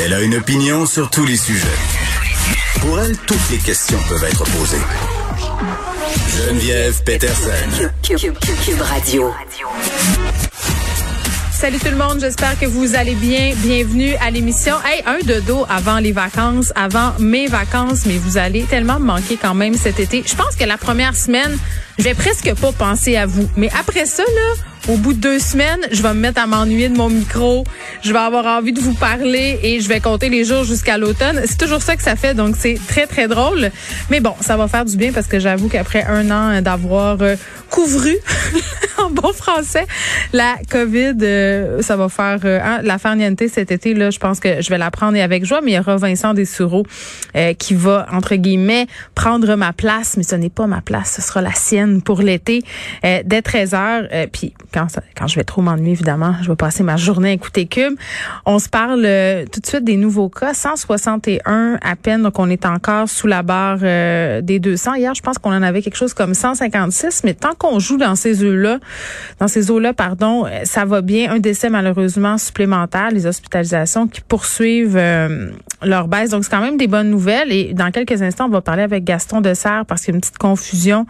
Elle a une opinion sur tous les sujets. Pour elle, toutes les questions peuvent être posées. Geneviève Peterson. Cube, Radio. Salut tout le monde, j'espère que vous allez bien. Bienvenue à l'émission. Hey, un de dos avant les vacances, avant mes vacances, mais vous allez tellement me manquer quand même cet été. Je pense que la première semaine, je vais presque pas penser à vous. Mais après ça, là, au bout de deux semaines, je vais me mettre à m'ennuyer de mon micro. Je vais avoir envie de vous parler et je vais compter les jours jusqu'à l'automne. C'est toujours ça que ça fait, donc c'est très, très drôle. Mais bon, ça va faire du bien parce que j'avoue qu'après un an d'avoir euh, couvru, en bon français, la COVID, euh, ça va faire euh, hein, la farniente cet été. Là, je pense que je vais la prendre avec joie. Mais il y aura Vincent Dessureau qui va, entre guillemets, prendre ma place. Mais ce n'est pas ma place, ce sera la sienne pour l'été dès 13 heures. puis quand, je vais trop m'ennuyer, évidemment, je vais passer ma journée à écouter Cube. On se parle euh, tout de suite des nouveaux cas. 161 à peine, donc on est encore sous la barre euh, des 200. Hier, je pense qu'on en avait quelque chose comme 156, mais tant qu'on joue dans ces eaux-là, dans ces eaux-là, pardon, euh, ça va bien. Un décès malheureusement supplémentaire, les hospitalisations qui poursuivent leur baisse. Donc, c'est quand même des bonnes nouvelles. Et dans quelques instants, on va parler avec Gaston Dessert parce qu'il y a une petite confusion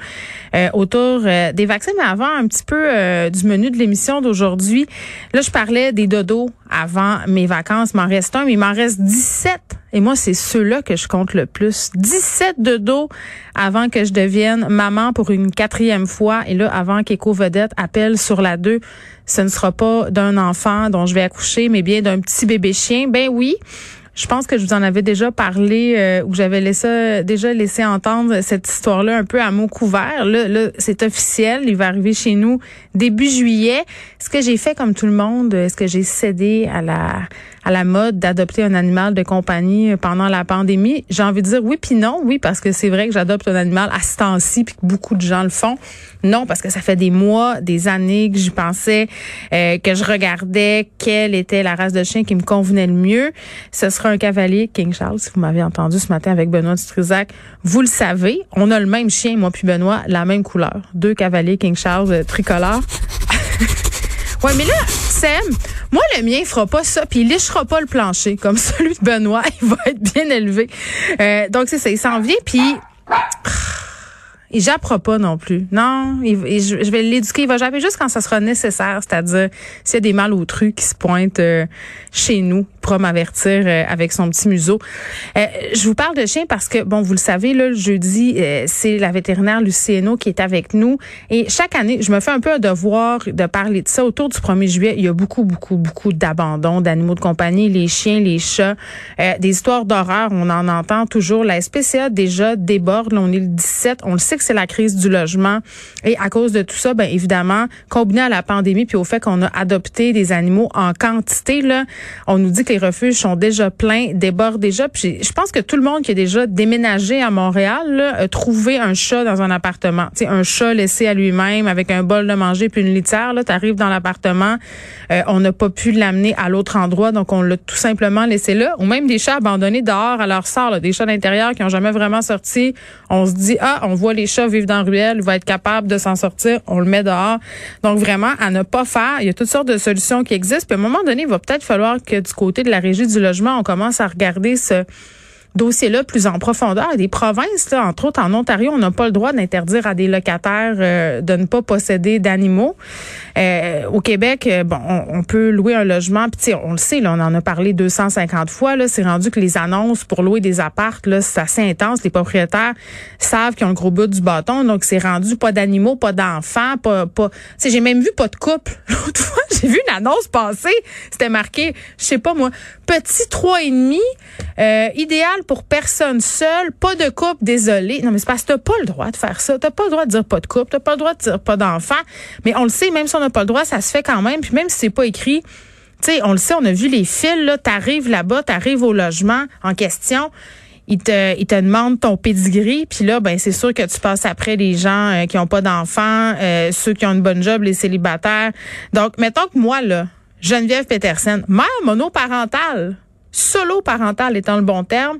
autour des vaccins. Mais avant, un petit peu du menu de l'émission d'aujourd'hui. Là, je parlais des dodos avant mes vacances. Il m'en reste un, mais il m'en reste 17. Et moi, c'est ceux-là que je compte le plus. 17 dodos avant que je devienne maman pour une quatrième fois. Et là, avant qu'Éco-Vedette appelle sur la 2, ce ne sera pas d'un enfant dont je vais accoucher, mais bien d'un petit bébé chien. Ben oui. Je pense que je vous en avais déjà parlé euh, ou j'avais laissé déjà laissé entendre cette histoire-là un peu à mots couverts. Là, là c'est officiel, il va arriver chez nous début juillet. Est-ce que j'ai fait comme tout le monde Est-ce que j'ai cédé à la à la mode d'adopter un animal de compagnie pendant la pandémie J'ai envie de dire oui puis non. Oui parce que c'est vrai que j'adopte un animal à ce temps-ci puis que beaucoup de gens le font. Non parce que ça fait des mois, des années que j'y pensais, euh, que je regardais quelle était la race de chien qui me convenait le mieux. Ce sera un cavalier King Charles, si vous m'avez entendu ce matin avec Benoît Dutrisac. Vous le savez, on a le même chien, moi puis Benoît, la même couleur. Deux cavaliers King Charles euh, tricolores. ouais, mais là, Sam, moi, le mien, il fera pas ça, puis il lichera pas le plancher, comme celui de Benoît. Il va être bien élevé. Euh, donc, c'est ça, il s'en vient, puis... Il jappera pas non plus. Non, je vais l'éduquer. Il va japper juste quand ça sera nécessaire, c'est-à-dire s'il y a des malautrus qui se pointent euh, chez nous, il pourra m'avertir euh, avec son petit museau. Euh, je vous parle de chien parce que, bon, vous le savez, là, le jeudi, c'est la vétérinaire Lucieno qui est avec nous. Et chaque année, je me fais un peu un devoir de parler de ça. Autour du 1er juillet, il y a beaucoup, beaucoup, beaucoup d'abandon d'animaux de compagnie, les chiens, les chats, des histoires d'horreur. On en entend toujours. La SPCA déjà déborde. Là, on est le 17. On le sait c'est la crise du logement. Et à cause de tout ça, ben évidemment, combiné à la pandémie puis au fait qu'on a adopté des animaux en quantité, là, on nous dit que les refuges sont déjà pleins, débordent déjà. Puis je pense que tout le monde qui a déjà déménagé à Montréal là, a trouvé un chat dans un appartement. Sais, un chat laissé à lui-même avec un bol de manger puis une litière. Là, arrives dans l'appartement, euh, on n'a pas pu l'amener à l'autre endroit, donc on l'a tout simplement laissé là. Ou même des chats abandonnés dehors à leur sort, des chats d'intérieur qui ont jamais vraiment sorti. On se dit ah, on voit les chats vivre dans ruelle, va être capable de s'en sortir, on le met dehors. Donc vraiment, à ne pas faire. Il y a toutes sortes de solutions qui existent. Puis à un moment donné, il va peut-être falloir que du côté de la régie du logement, on commence à regarder ce dossier-là plus en profondeur. Des provinces, là, entre autres en Ontario, on n'a pas le droit d'interdire à des locataires euh, de ne pas posséder d'animaux. Euh, au Québec, euh, bon, on, peut louer un logement, puis on le sait, là, on en a parlé 250 fois. Là, c'est rendu que les annonces pour louer des appartes, là, c'est assez intense. Les propriétaires savent qu'ils ont le gros bout du bâton, donc c'est rendu pas d'animaux, pas d'enfants, pas, pas. J'ai même vu pas de couple. L'autre fois, j'ai vu une annonce passer, c'était marqué, je sais pas moi, petit trois et demi, euh, idéal pour personne seule, pas de couple, désolé. Non, mais c'est parce que t'as pas le droit de faire ça. T'as pas le droit de dire pas de couple, t'as pas le droit de dire pas d'enfant. Mais on le sait, même si on pas le droit, ça se fait quand même. Puis même si c'est pas écrit, tu sais, on le sait, on a vu les fils, là, t'arrives là-bas, t'arrives au logement en question. Ils te, ils demandent ton pedigree, puis là, ben c'est sûr que tu passes après les gens euh, qui ont pas d'enfants, euh, ceux qui ont une bonne job, les célibataires. Donc, mettons que moi, là, Geneviève Petersen, mère monoparentale, solo parentale étant le bon terme,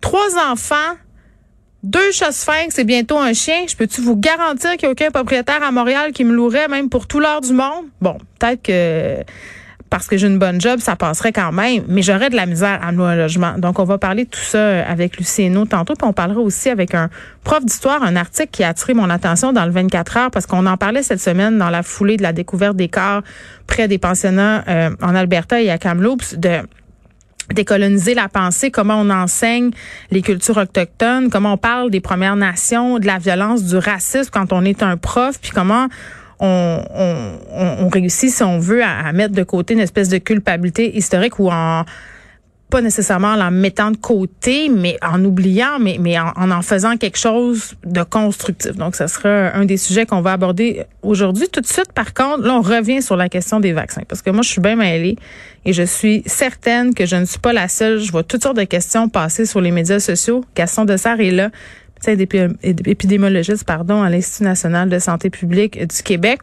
trois enfants, deux chats sphinx et bientôt un chien. Je peux-tu vous garantir qu'il n'y a aucun propriétaire à Montréal qui me louerait même pour tout l'heure du monde? Bon, peut-être que parce que j'ai une bonne job, ça passerait quand même, mais j'aurais de la misère à louer un logement. Donc, on va parler de tout ça avec Lucieno tantôt, puis on parlera aussi avec un prof d'histoire, un article qui a attiré mon attention dans le 24 heures, parce qu'on en parlait cette semaine dans la foulée de la découverte des corps près des pensionnats euh, en Alberta et à Kamloops, de décoloniser la pensée, comment on enseigne les cultures autochtones, comment on parle des Premières Nations, de la violence, du racisme quand on est un prof, puis comment on, réussit, si on veut, à, mettre de côté une espèce de culpabilité historique ou en pas nécessairement en la mettant de côté, mais en oubliant, mais, mais en, en, faisant quelque chose de constructif. Donc, ce sera un des sujets qu'on va aborder aujourd'hui. Tout de suite, par contre, là, on revient sur la question des vaccins, parce que moi, je suis bien mêlée et je suis certaine que je ne suis pas la seule. Je vois toutes sortes de questions passer sur les médias sociaux. Gaston Dessert est là épidémiologiste pardon, à l'Institut national de santé publique du Québec.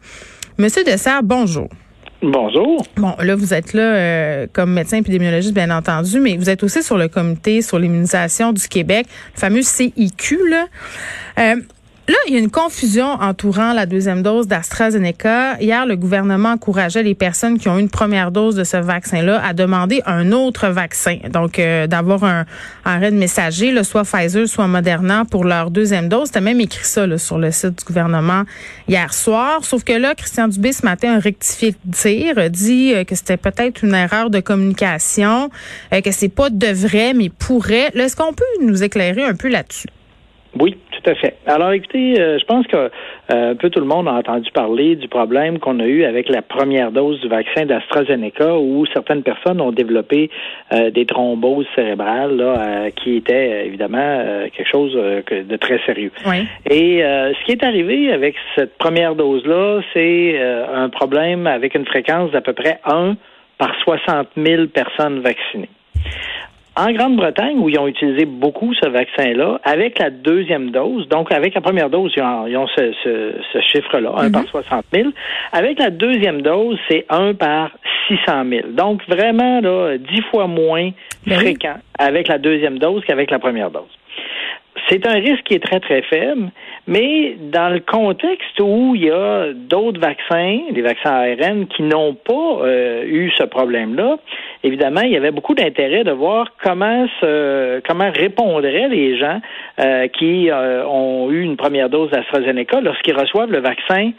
Monsieur Dessert, bonjour. Bonjour. Bon, là, vous êtes là euh, comme médecin épidémiologiste, bien entendu, mais vous êtes aussi sur le comité sur l'immunisation du Québec, le fameux CIQ. Là. Euh, Là, il y a une confusion entourant la deuxième dose d'AstraZeneca. Hier, le gouvernement encourageait les personnes qui ont eu une première dose de ce vaccin-là à demander un autre vaccin. Donc, euh, d'avoir un arrêt de messager, là, soit Pfizer, soit Moderna, pour leur deuxième dose. C'était même écrit ça sur le site du gouvernement hier soir. Sauf que là, Christian Dubé, ce matin, a rectifié le tir, dit euh, que c'était peut-être une erreur de communication, euh, que c'est pas de vrai, mais pourrait. Est-ce qu'on peut nous éclairer un peu là-dessus? Oui, tout à fait. Alors, écoutez, euh, je pense que euh, un peu tout le monde a entendu parler du problème qu'on a eu avec la première dose du vaccin d'AstraZeneca, où certaines personnes ont développé euh, des thromboses cérébrales, là, qui étaient évidemment quelque chose de très sérieux. Oui. Et ce qui est arrivé avec cette première dose-là, c'est un problème avec une fréquence d'à peu près 1 par 60 000 personnes vaccinées. En Grande-Bretagne, où ils ont utilisé beaucoup ce vaccin-là, avec la deuxième dose, donc avec la première dose, ils ont, ce, chiffre-là, 1 par 60 mhm. 000. Avec la deuxième dose, c'est 1 par 600 000. Donc vraiment, là, 10 fois moins ben fréquent avec la deuxième dose qu'avec la première dose. C'est un risque qui est très, très faible, mais dans le contexte où il y a d'autres vaccins, les vaccins ARN, qui n'ont pas euh, eu ce problème-là, évidemment, il y avait beaucoup d'intérêt de voir comment se, comment répondraient les gens euh, qui euh, ont eu une première dose d'AstraZeneca lorsqu'ils reçoivent le vaccin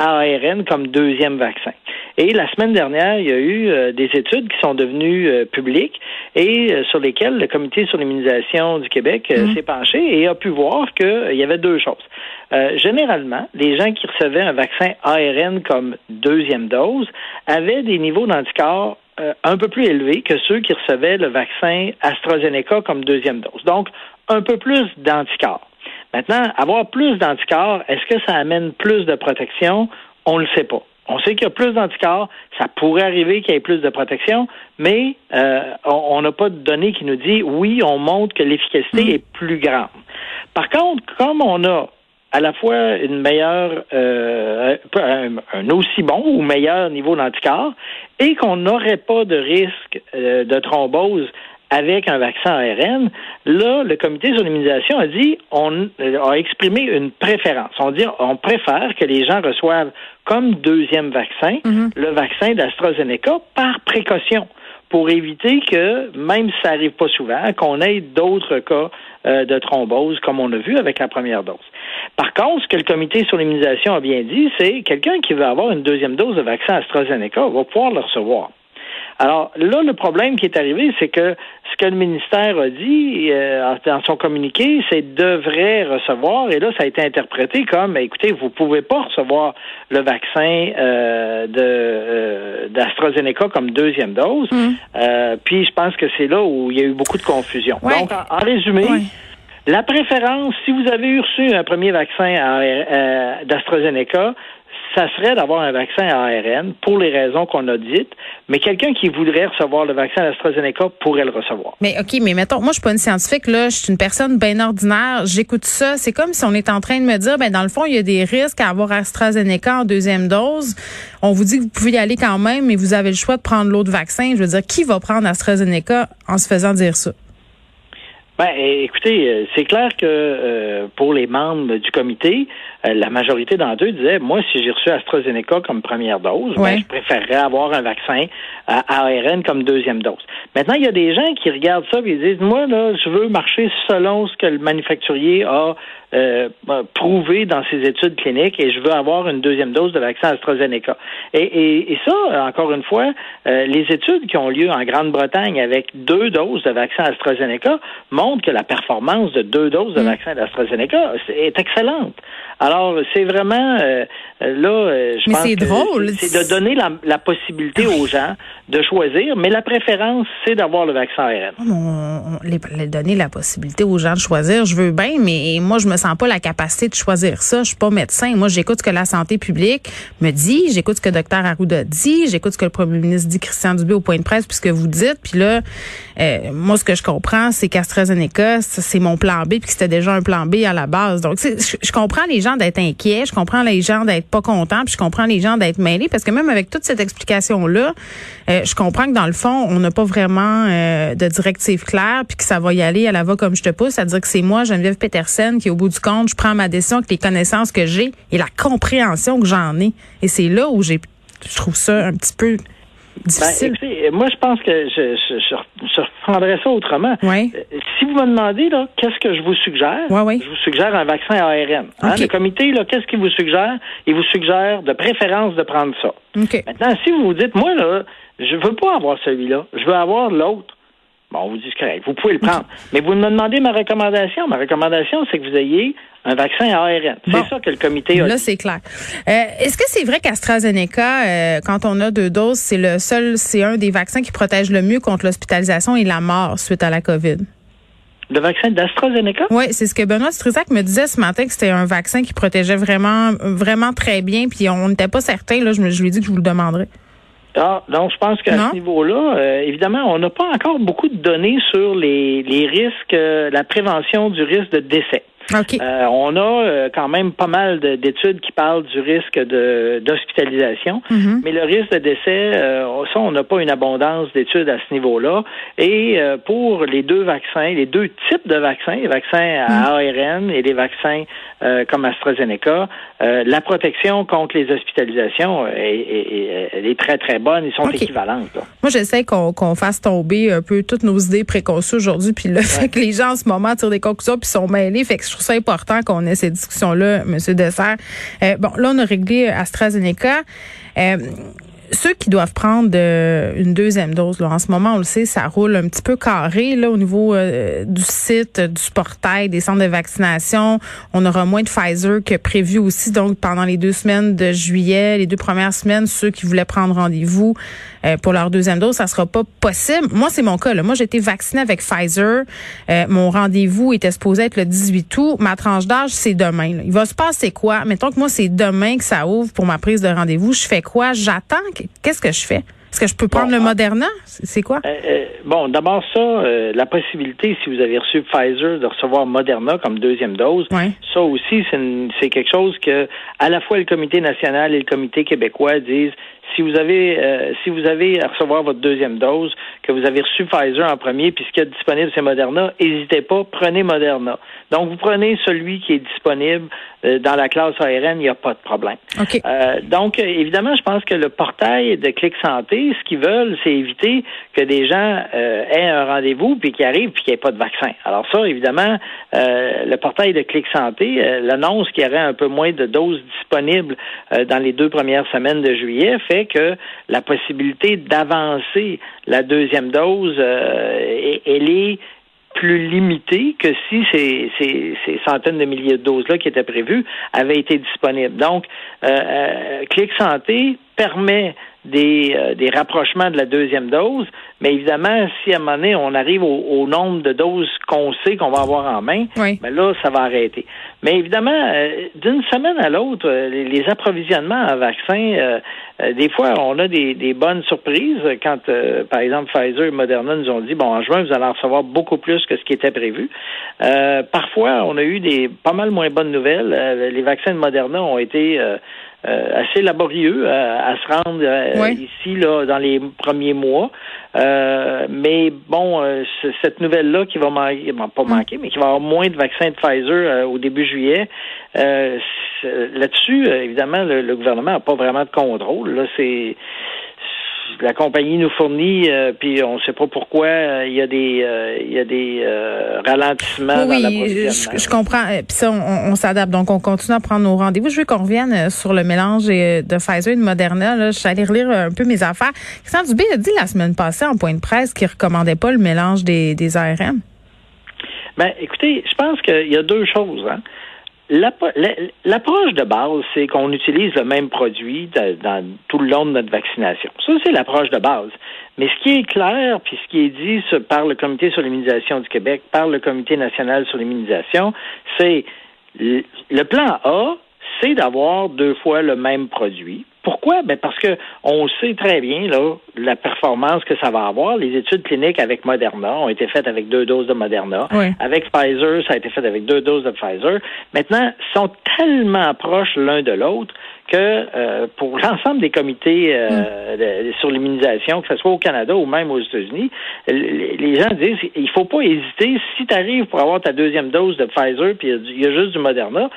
ARN comme deuxième vaccin. Et la semaine dernière, il y a eu euh, des études qui sont devenues euh, publiques et euh, sur lesquelles le Comité sur l'immunisation du Québec mm. s'est penché et a pu voir qu'il y avait deux choses. généralement, les gens qui recevaient un vaccin ARN comme deuxième dose avaient des niveaux d'anticorps un peu plus élevés que ceux qui recevaient le vaccin AstraZeneca comme deuxième dose. Donc, un peu plus d'anticorps. Maintenant, avoir plus d'anticorps, est-ce que ça amène plus de protection? On ne le sait pas. On sait qu'il y a plus d'anticorps, ça pourrait arriver qu'il y ait plus de protection, mais euh, on n'a pas de données qui nous dit oui, on montre que l'efficacité mm. est plus grande. Par contre, comme on a à la fois une meilleure, euh, un, aussi bon ou meilleur niveau d'anticorps, et qu'on n'aurait pas de risque euh, de thrombose avec un vaccin ARN, là, le comité sur l'immunisation a dit, on a exprimé une préférence. On dit, on préfère que les gens reçoivent comme deuxième vaccin mhm. le vaccin d'AstraZeneca par précaution pour éviter que, même si ça arrive pas souvent, qu'on ait d'autres cas euh, de thrombose, comme on a vu avec la première dose. Par contre, ce que le comité sur l'immunisation a bien dit, c'est quelqu'un qui veut avoir une deuxième dose de vaccin AstraZeneca va pouvoir le recevoir. Alors là, le problème qui est arrivé, c'est que ce que le ministère a dit euh, dans son communiqué, c'est devrait recevoir, et là, ça a été interprété comme, écoutez, vous pouvez pas recevoir le vaccin euh, de euh, d'AstraZeneca comme deuxième dose. Mmh. Euh, puis je pense que c'est là où il y a eu beaucoup de confusion. Donc, en, résumé. La préférence, si vous avez reçu un premier vaccin d'AstraZeneca, ça serait d'avoir un vaccin à ARN pour les raisons qu'on a dites, mais quelqu'un qui voudrait recevoir le vaccin AstraZeneca pourrait le recevoir. Mais OK, mais mettons, moi, je suis pas une scientifique, là, je suis une personne bien ordinaire, j'écoute ça, c'est comme si on est en train de me dire, ben, dans le fond, il y a des risques à avoir AstraZeneca en deuxième dose. On vous dit que vous pouvez y aller quand même, mais vous avez le choix de prendre l'autre vaccin. Je veux dire, qui va prendre AstraZeneca en se faisant dire ça? Ben, écoutez, euh, c'est clair que euh, pour les membres du comité, la majorité d'entre eux disaient, moi, si j'ai reçu AstraZeneca comme première dose, ben, je préférerais avoir un vaccin à ARN comme deuxième dose. Maintenant, il y a des gens qui regardent ça et disent, moi, là, je veux marcher selon ce que le manufacturier a euh, prouvé dans ses études cliniques et je veux avoir une deuxième dose de vaccin AstraZeneca. Et, et, ça, encore une fois, euh, les études qui ont lieu en Grande-Bretagne avec deux doses de vaccin AstraZeneca montrent que la performance de deux doses de mm. vaccin d'AstraZeneca est excellente. Alors, c'est vraiment euh, là, je pense que c'est de donner la, la, possibilité aux gens de choisir, mais la préférence, c'est d'avoir le vaccin ARN. On, les, donner la possibilité aux gens de choisir, je veux bien, mais moi, je me sens pas la capacité de choisir ça. Je suis pas médecin. Moi, j'écoute ce que la santé publique me dit, j'écoute ce que Dr Arruda dit, j'écoute ce que le premier ministre dit, Christian Dubé, au point de presse, puisque vous dites. Puis là, euh, moi, ce que je comprends, c'est qu'AstraZeneca, c'est mon plan B, puis que c'était déjà un plan B à la base. Donc, je, comprends les gens d'être inquiets, je comprends les gens d'être pas contents, puis je comprends les gens d'être mêlés, parce que même avec toute cette explication-là, euh, je comprends que dans le fond, on n'a pas vraiment euh, de directive claire, puis que ça va y aller à la va comme je te pousse, c'est-à-dire que c'est moi, Geneviève Petersen, qui au bout du compte, je prends ma décision avec les connaissances que j'ai et la compréhension que j'en ai. Et c'est là où j'ai, je trouve ça un petit peu difficile. Ben, moi, je pense que je, je, je, reprendrais ça autrement. Oui. Euh, si vous me demandez, là, qu'est-ce que je vous suggère? Oui, oui. Je vous suggère un vaccin ARN. Hein, le comité, là, qu'est-ce qu'il vous suggère? Il vous suggère de préférence de prendre ça. Maintenant, si vous vous dites, moi, là, je veux pas avoir celui-là, je veux avoir l'autre. Bon, on vous dit correct, vous pouvez le prendre. Mais vous me demandez ma recommandation. Ma recommandation, c'est que vous ayez un vaccin à ARN. C'est ça que le comité a Là, c'est clair. Euh, est-ce que c'est vrai qu'AstraZeneca, euh, quand on a deux doses, c'est le seul, c'est un des vaccins qui protège le mieux contre l'hospitalisation et la mort suite à la COVID? Le vaccin d'AstraZeneca? Oui, c'est ce que Benoît Struzac me disait ce matin que c'était un vaccin qui protégeait vraiment, vraiment très bien. Puis on n'était pas certain. Là, je, me, je lui ai dit que je vous le demanderais. Ah, donc je pense qu'à ce niveau-là, euh, évidemment, on n'a pas encore beaucoup de données sur les, les risques, euh, la prévention du risque de décès. Euh, on a euh, quand même pas mal d'études qui parlent du risque d'hospitalisation, mm-hmm. mais le risque de décès, euh, ça, on n'a pas une abondance d'études à ce niveau-là. Et pour les deux vaccins, les deux types de vaccins, les vaccins à mm. ARN et les vaccins comme AstraZeneca, la protection contre les hospitalisations est, est, très, très bonne. Ils sont équivalentes. Moi, j'essaie qu'on fasse tomber un peu toutes nos idées préconçues aujourd'hui, puis le fait que les gens en ce moment tirent des conclusions puis sont mêlés, fait que je trouve ça important qu'on ait ces discussions-là, M. Dessert. Euh, bon, là, on a réglé AstraZeneca. Euh, ceux qui doivent prendre euh, une deuxième dose, là, en ce moment, on le sait, ça roule un petit peu carré là au niveau euh, du site, du portail, des centres de vaccination. On aura moins de Pfizer que prévu aussi. Donc, pendant les deux semaines de juillet, les deux premières semaines, ceux qui voulaient prendre rendez-vous euh, pour leur deuxième dose, ça sera pas possible. Moi, c'est mon cas. Là. Moi, j'ai été vaccinée avec Pfizer. mon rendez-vous était supposé être le 18 août. Ma tranche d'âge, c'est demain. Il va se passer quoi? Mettons que moi, c'est demain que ça ouvre pour ma prise de rendez-vous. Je fais quoi? J'attends qu'est-ce que je fais? Est-ce que je peux prendre le ah. Moderna? C'est quoi? Euh, euh, bon, d'abord ça, euh, la possibilité, si vous avez reçu Pfizer, de recevoir Moderna comme deuxième dose, ça aussi, c'est quelque chose que à la fois le Comité national et le Comité québécois disent si vous avez si vous avez à recevoir votre deuxième dose, que vous avez reçu Pfizer en premier, puis ce qui est disponible, c'est Moderna, n'hésitez pas, prenez Moderna. Donc, vous prenez celui qui est disponible euh, dans la classe ARN, il n'y a pas de problème. Euh, donc, évidemment, je pense que le portail de Clic Santé, ce qu'ils veulent, c'est éviter que des gens euh, aient un rendez-vous puis qu'ils arrivent puis qu'il n'y ait pas de vaccin. Alors ça, évidemment, le portail de Clic Santé l'annonce qu'il y aurait un peu moins de doses disponibles dans les deux premières semaines de juillet fait que la possibilité d'avancer la deuxième dose, elle est plus limité que si ces, centaines de milliers de doses-là qui étaient prévues avaient été disponibles. Donc, euh, euh Clic Santé permet des, euh, des rapprochements de la deuxième dose, mais évidemment, si à un moment donné, on arrive au, nombre de doses qu'on sait qu'on va avoir en main, ben là, ça va arrêter. Mais évidemment, euh, d'une semaine à l'autre, euh, les, approvisionnements en vaccins, des fois, on a des, des bonnes surprises. Quand, par exemple, Pfizer et Moderna nous ont dit, bon, en juin, vous allez en recevoir beaucoup plus que ce qui était prévu. parfois, on a eu des pas mal moins bonnes nouvelles. les vaccins de Moderna ont été assez laborieux à, se rendre ici là dans les premiers mois. mais bon, cette nouvelle-là qui va manquer, pas mm. manquer, mais qui va avoir moins de vaccins de Pfizer au début juillet. Là-dessus, évidemment, le, le gouvernement n'a pas vraiment de contrôle. Là, c'est la compagnie nous fournit, euh, puis on ne sait pas pourquoi euh, il y a des euh, y a des ralentissements oui, dans Je, comprends. Puis ça, on, s'adapte. Donc, on continue à prendre nos rendez-vous. Je veux qu'on revienne sur le mélange de Pfizer et de Moderna. Là. Je suis allée relire un peu mes affaires. Christian Dubé a dit la semaine passée en point de presse qu'il recommandait pas le mélange des, des ARM. Ben, écoutez, je pense qu'il y a deux choses. Hein. L'approche de base, c'est qu'on utilise le même produit dans tout le long de notre vaccination. Ça, c'est l'approche de base. Mais ce qui est clair, puis ce qui est dit par le Comité sur l'immunisation du Québec, par le Comité national sur l'immunisation, c'est le plan A, c'est d'avoir deux fois le même produit. Pourquoi? Ben parce que on sait très bien là, la performance que ça va avoir. Les études cliniques avec Moderna ont été faites avec deux doses de Moderna. Avec Pfizer, ça a été fait avec deux doses de Pfizer. Maintenant, ils sont tellement proches l'un de l'autre que euh, pour l'ensemble des comités euh, mm. sur l'immunisation, que ce soit au Canada ou même aux États-Unis, les gens disent il faut pas hésiter. Si tu arrives pour avoir ta deuxième dose de Pfizer, puis il y, a juste du Moderna,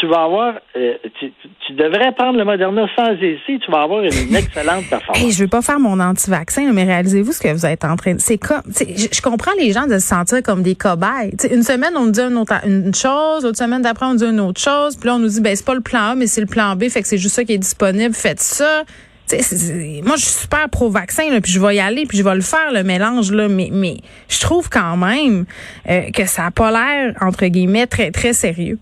tu vas avoir, euh, tu, devrais prendre le Moderna sans hésiter, tu vas avoir une excellente performance. Hey, je veux pas faire mon anti-vaccin, mais réalisez-vous ce que vous êtes en train de... C'est comme, je, comprends les gens de se sentir comme des cobayes. une semaine, on nous dit une, autre, une chose, l'autre semaine d'après, on nous dit une autre chose, puis là, on nous dit, ben c'est pas le plan A, mais c'est le plan B, fait que c'est juste ça qui est disponible, faites ça. moi, je suis super pro-vaccin, puis je vais y aller, puis je vais le faire, le mélange, là, mais, mais je trouve quand même euh, que ça a pas l'air, entre guillemets, très, très sérieux.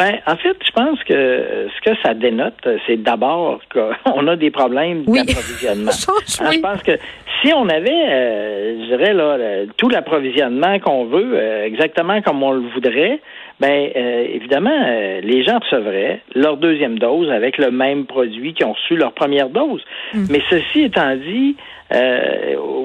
Ben, en fait, je pense que ce que ça dénote, c'est d'abord qu'on a des problèmes d'approvisionnement. je pense que si on avait, euh, je dirais, là, tout l'approvisionnement qu'on veut, euh, exactement comme on le voudrait, ben euh, évidemment, les gens recevraient leur deuxième dose avec le même produit qu'ils ont reçu leur première dose. Mm. Mais ceci étant dit,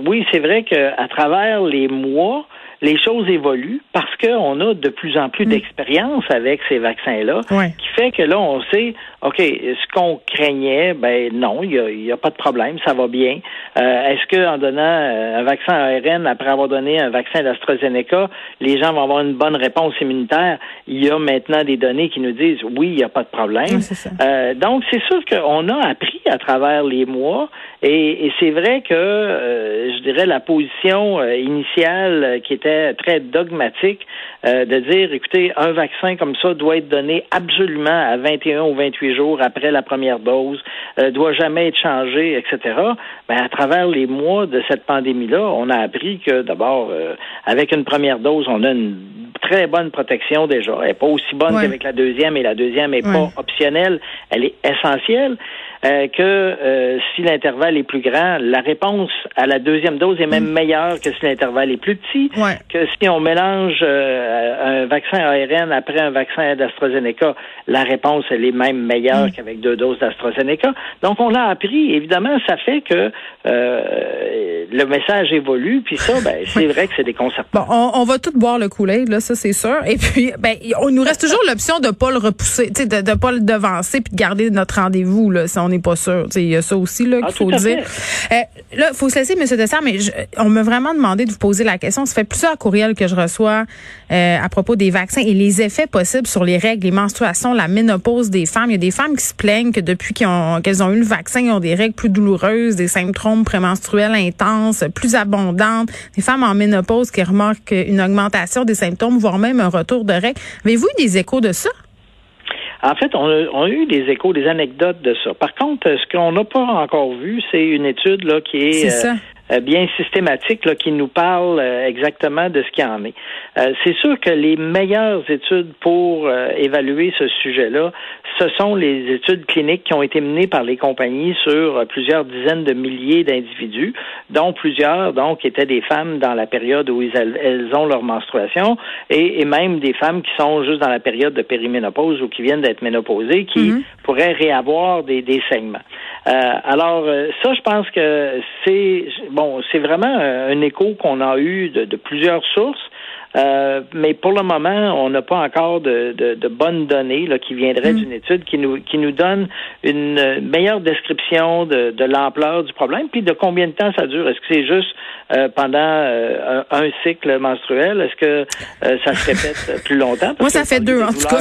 oui, c'est vrai qu'à travers les mois, les choses évoluent parce qu'on a de plus en plus mm. d'expérience avec ces vaccins-là, qui fait que là, on sait, OK, ce qu'on craignait, ben non, il n'y a, a, pas de problème, ça va bien. Euh, est-ce qu'en donnant euh, un vaccin ARN après avoir donné un vaccin d'AstraZeneca, les gens vont avoir une bonne réponse immunitaire? Il y a maintenant des données qui nous disent oui, il n'y a pas de problème. Euh, donc, c'est sûr qu'on a appris à travers les mois et, et c'est vrai que, je dirais, la position initiale qui était très dogmatique de dire, écoutez, un vaccin comme ça doit être donné absolument à 21 ou 28 jours après la première dose, euh, doit jamais être changé, etc. Ben, à travers les mois de cette pandémie-là, on a appris que d'abord, euh, avec une première dose, on a une très bonne protection déjà. Elle n'est pas aussi bonne qu'avec la deuxième et la deuxième n'est pas optionnelle, elle est essentielle. Euh, que euh, si l'intervalle est plus grand, la réponse à la deuxième dose est même mm. meilleure que si l'intervalle est plus petit, que si on mélange euh, un vaccin ARN après un vaccin d'AstraZeneca, la réponse elle est même meilleure mm. qu'avec deux doses d'AstraZeneca. Donc on a appris, évidemment, ça fait que le message évolue, puis ça, ben, c'est vrai que c'est déconcertant. Bon, on, va tout boire le couler, là, ça c'est sûr. Et puis, ben, on nous reste toujours l'option de pas le repousser, de, de pas le devancer, puis de garder notre rendez-vous, là, si on n'est pas sûr. Il y a ça aussi là qu'il ah, faut dire. Euh, là, il faut se laisser, M. Dessert, mais on m'a vraiment demandé de vous poser la question. Ça fait plusieurs courriels que je reçois euh, à propos des vaccins et les effets possibles sur les règles, les menstruations, la ménopause des femmes. Il y a des femmes qui se plaignent que depuis qu'elles ont, ont eu le vaccin, ils ont des règles plus douloureuses, des symptômes prémenstruels intenses, plus abondantes, des femmes en ménopause qui remarquent une augmentation des symptômes, voire même un retour de règles. Avez-vous eu des échos de ça? En fait, on a, eu des échos, des anecdotes de ça. Par contre, ce qu'on n'a pas encore vu, c'est une étude là qui est, euh, euh, bien systématique là, qui nous parle euh, exactement de ce qu'il en est. Euh, c'est sûr que les meilleures études pour évaluer ce sujet-là, ce sont les études cliniques qui ont été menées par les compagnies sur plusieurs dizaines de milliers d'individus, dont plusieurs donc étaient des femmes dans la période où elles, ont leur menstruation et, même des femmes qui sont juste dans la période de périménopause ou qui viennent d'être ménopausées, qui mm-hmm. pourraient réavoir des, des saignements. alors ça, je pense que c'est bon, c'est vraiment un écho qu'on a eu de, plusieurs sources. Euh, mais pour le moment, on n'a pas encore de, de, bonnes données là, qui viendraient mm. d'une étude qui nous qui nous donne une meilleure description de, de l'ampleur du problème, puis de combien de temps ça dure. Est-ce que c'est juste euh, pendant euh, un, cycle menstruel? Est-ce que ça se répète plus longtemps? Moi, ça fait deux en tout cas.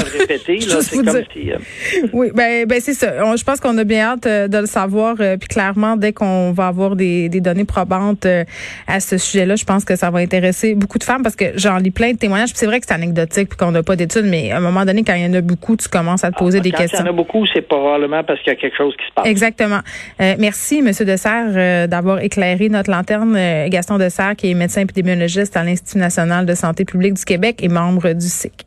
oui, ben, ben c'est ça. je pense qu'on a bien hâte de le savoir. puis clairement, dès qu'on va avoir des, des données probantes à ce sujet-là, je pense que ça va intéresser beaucoup de femmes parce que j'en lis plein de témoignages. C'est vrai que c'est anecdotique puis qu'on n'a pas d'études, mais à un moment donné, quand il y en a beaucoup, tu commences à te poser ah, des questions. Quand il y en a beaucoup, c'est probablement parce qu'il y a quelque chose qui se passe. Exactement. Euh, merci, Monsieur Dessert, euh, d'avoir éclairé notre lanterne. Euh, Gaston Dessert, qui est médecin épidémiologiste à l'Institut national de santé publique du Québec et membre du SIC.